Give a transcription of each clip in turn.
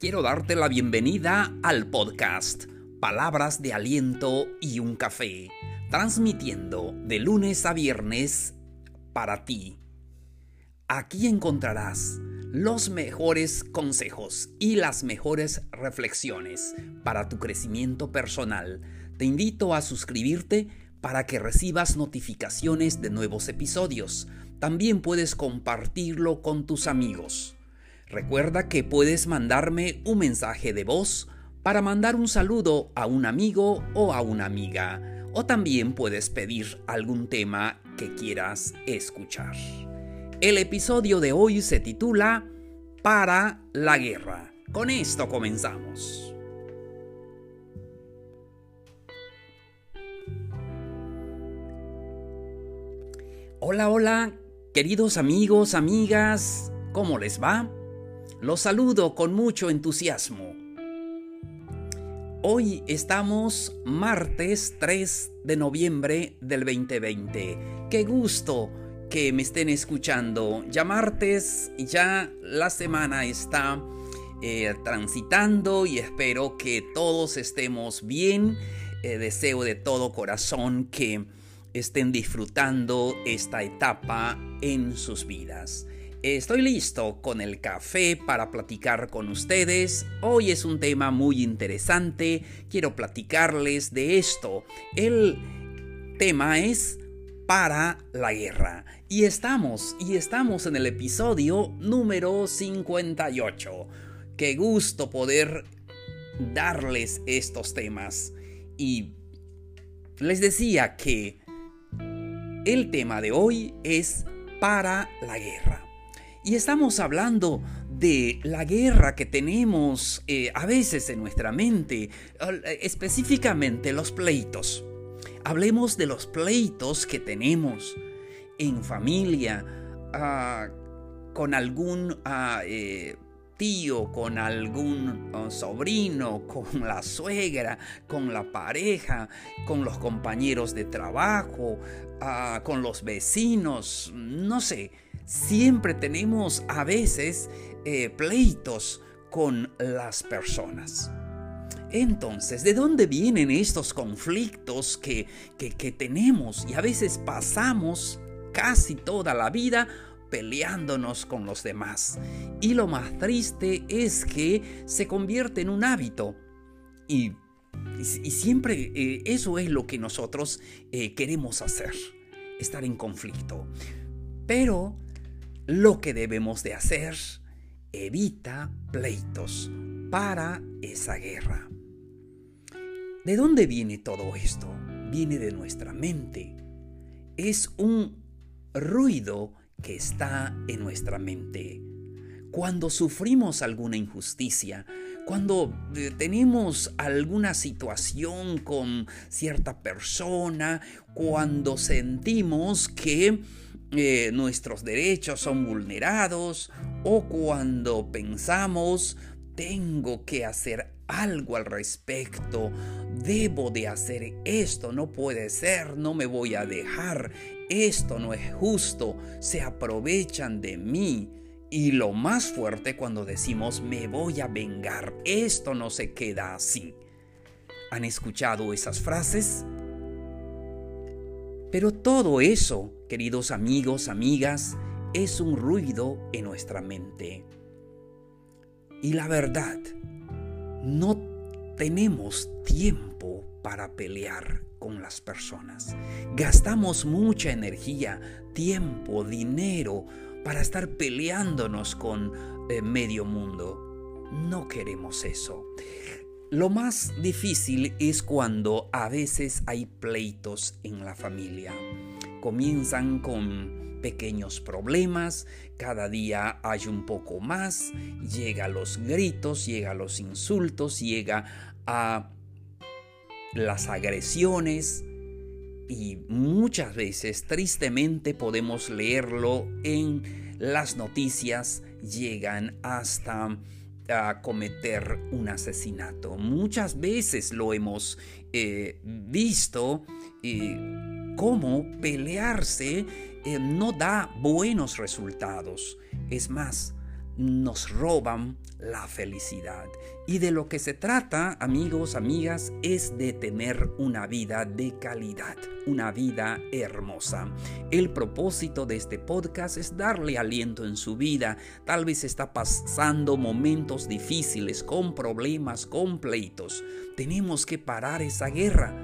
quiero darte la bienvenida al podcast Palabras de Aliento y un Café, transmitiendo de lunes a viernes para ti. Aquí encontrarás los mejores consejos y las mejores reflexiones para tu crecimiento personal. Te invito a suscribirte para que recibas notificaciones de nuevos episodios. También puedes compartirlo con tus amigos. Recuerda que puedes mandarme un mensaje de voz para mandar un saludo a un amigo o a una amiga, o también puedes pedir algún tema que quieras escuchar. El episodio de hoy se titula Para la guerra. Con esto comenzamos. Hola, hola, queridos amigos, amigas, ¿cómo les va? Los saludo con mucho entusiasmo. Hoy estamos martes 3 de noviembre del 2020. Qué gusto que me estén escuchando. Ya martes, ya la semana está eh, transitando y espero que todos estemos bien. Eh, deseo de todo corazón que estén disfrutando esta etapa en sus vidas. Estoy listo con el café para platicar con ustedes. Hoy es un tema muy interesante. Quiero platicarles de esto. El tema es para la guerra. Y estamos, y estamos en el episodio número 58. Qué gusto poder darles estos temas. Y les decía que el tema de hoy es para la guerra. Y estamos hablando de la guerra que tenemos eh, a veces en nuestra mente, específicamente los pleitos. Hablemos de los pleitos que tenemos en familia, ah, con algún eh, tío, con algún ah, sobrino, con la suegra, con la pareja, con los compañeros de trabajo, con los vecinos, no sé siempre tenemos a veces eh, pleitos con las personas. Entonces, ¿de dónde vienen estos conflictos que, que, tenemos y a veces pasamos casi toda la vida peleándonos con los demás? Y lo más triste es que se convierte en un hábito. Y, y, siempre eh, eso es lo que nosotros eh, queremos hacer, estar en conflicto. Pero lo que debemos de hacer, evita pleitos para esa guerra. ¿De dónde viene todo esto? Viene de nuestra mente. Es un ruido que está en nuestra mente. Cuando sufrimos alguna injusticia, cuando eh, tenemos alguna situación con cierta persona, cuando sentimos que eh, nuestros derechos son vulnerados o cuando pensamos tengo que hacer algo al respecto, debo de hacer esto, no puede ser, no me voy a dejar, esto no es justo, se aprovechan de mí. Y lo más fuerte cuando decimos me voy a vengar, esto no se queda así. ¿Han escuchado esas frases? Pero todo eso, queridos amigos, amigas, es un ruido en nuestra mente. Y la verdad, no tenemos tiempo para pelear con las personas. Gastamos mucha energía, tiempo, dinero para estar peleándonos con eh, medio mundo. No queremos eso. Lo más difícil es cuando a veces hay pleitos en la familia. Comienzan con pequeños problemas, cada día hay un poco más, llega a los gritos, llega a los insultos, llega a las agresiones y muchas veces tristemente podemos leerlo en las noticias, llegan hasta a cometer un asesinato. Muchas veces lo hemos eh, visto eh, cómo pelearse eh, no da buenos resultados. Es más, nos roban la felicidad. Y de lo que se trata, amigos, amigas, es de tener una vida de calidad, una vida hermosa. El propósito de este podcast es darle aliento en su vida. Tal vez está pasando momentos difíciles, con problemas, con pleitos. Tenemos que parar esa guerra.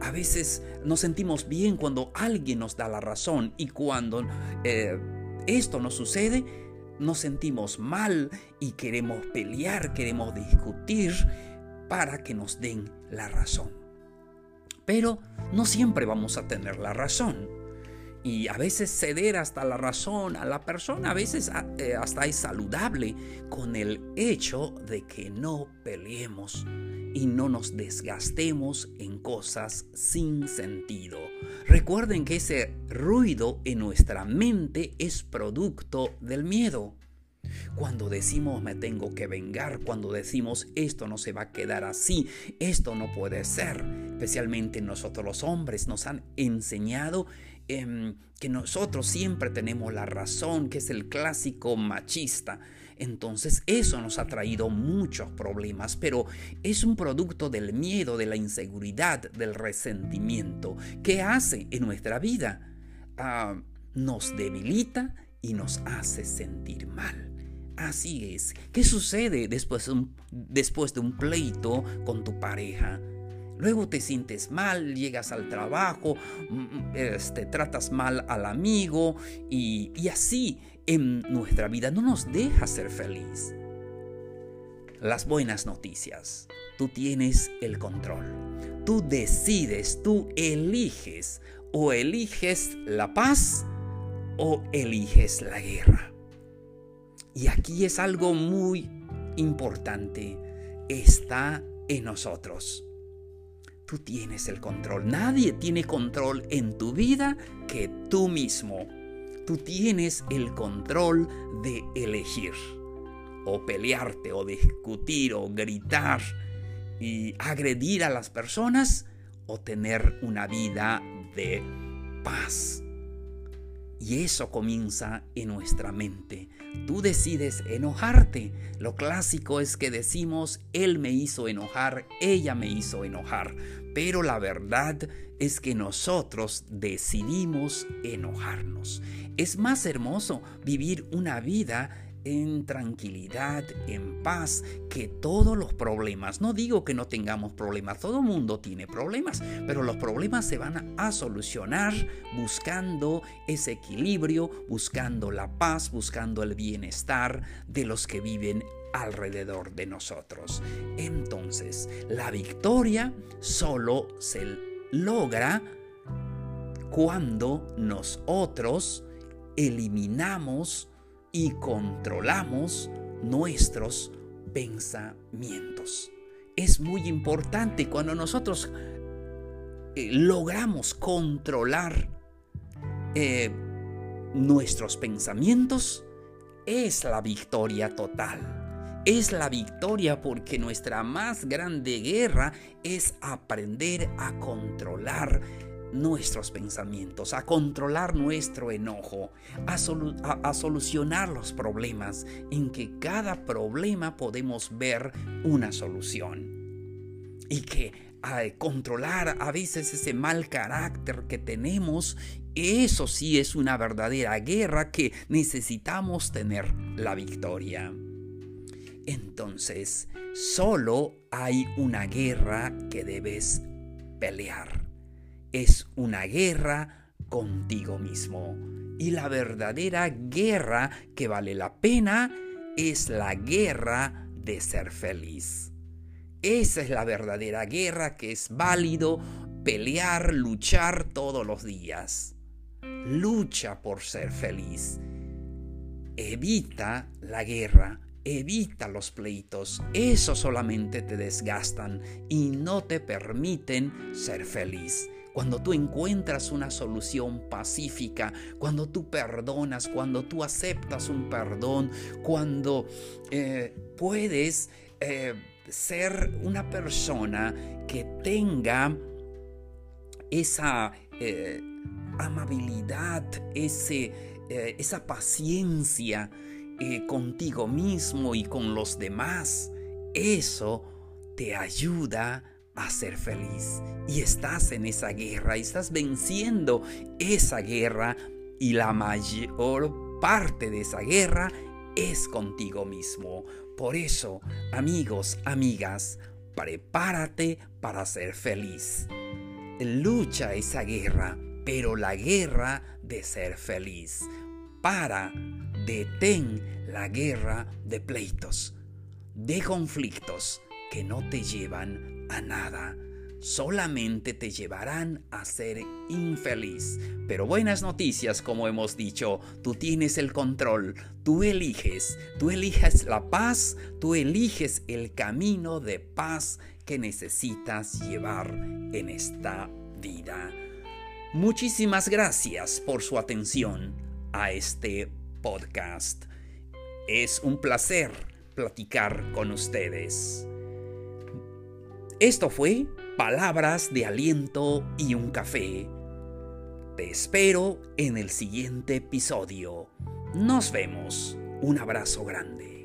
A veces nos sentimos bien cuando alguien nos da la razón y cuando eh, esto no sucede, nos sentimos mal y queremos pelear, queremos discutir para que nos den la razón. Pero no siempre vamos a tener la razón. Y a veces ceder hasta la razón a la persona, a veces eh, hasta es saludable con el hecho de que no peleemos y no nos desgastemos en cosas sin sentido. Recuerden que ese ruido en nuestra mente es producto del miedo. Cuando decimos me tengo que vengar, cuando decimos esto no se va a quedar así, esto no puede ser, especialmente nosotros los hombres nos han enseñado em, que nosotros siempre tenemos la razón, que es el clásico machista. Entonces eso nos ha traído muchos problemas, pero es un producto del miedo, de la inseguridad, del resentimiento. ¿Qué hace en nuestra vida? Ah, nos debilita y nos hace sentir mal. Así es. ¿Qué sucede después de un, después de un pleito con tu pareja? Luego te sientes mal, llegas al trabajo, mm, mm, este, tratas mal al amigo y, y así en nuestra vida no nos deja ser feliz. Las buenas noticias. Tú tienes el control. Tú decides, tú eliges o eliges la paz o eliges la guerra. Y aquí es algo muy importante. Está en nosotros. Tú tienes el control. Nadie tiene control en tu vida que tú mismo. Tú tienes el control de elegir. O pelearte, o discutir, o gritar y agredir a las personas, o tener una vida de paz. Y eso comienza en nuestra mente. Tú decides enojarte. Lo clásico es que decimos, él me hizo enojar, ella me hizo enojar. Pero la verdad es que nosotros decidimos enojarnos. Es más hermoso vivir una vida en tranquilidad, en paz, que todos los problemas, no digo que no tengamos problemas, todo mundo tiene problemas, pero los problemas se van a solucionar buscando ese equilibrio, buscando la paz, buscando el bienestar de los que viven alrededor de nosotros. Entonces, la victoria solo se logra cuando nosotros eliminamos y controlamos nuestros pensamientos. Es muy importante cuando nosotros eh, logramos controlar eh, nuestros pensamientos, es la victoria total. Es la victoria porque nuestra más grande guerra es aprender a controlar nuestros pensamientos, a controlar nuestro enojo, a, solucionar los problemas, en que cada problema podemos ver una solución. Y que a controlar a veces ese mal carácter que tenemos, eso sí es una verdadera guerra que necesitamos tener la victoria. Entonces, solo hay una guerra que debes pelear es una guerra contigo mismo. Y la verdadera guerra que vale la pena es la guerra de ser feliz. Esa es la verdadera guerra que es válido pelear, luchar todos los días. Lucha por ser feliz. Evita la guerra, evita los pleitos. Eso solamente te desgastan y no te permiten ser feliz cuando tú encuentras una solución pacífica, cuando tú perdonas, cuando tú aceptas un perdón, cuando eh, puedes eh, ser una persona que tenga esa eh, amabilidad, ese, esa paciencia, contigo mismo y con los demás, eso te ayuda a ser feliz. Y estás en esa guerra, y estás venciendo esa guerra y la mayor parte de esa guerra es contigo mismo. Por eso, amigos, amigas, prepárate para ser feliz. Lucha esa guerra, pero la guerra de ser feliz. Para, detén la guerra de pleitos, de conflictos que no te llevan a nada solamente te llevarán a ser infeliz. Pero buenas noticias, como hemos dicho, tú tienes el control, tú eliges, tú eliges la paz, tú eliges el camino de paz que necesitas llevar en esta vida. Muchísimas gracias por su atención a este podcast. Es un placer platicar con ustedes. Esto fue palabras de aliento y un café. Te espero en el siguiente episodio. Nos vemos. Un abrazo grande.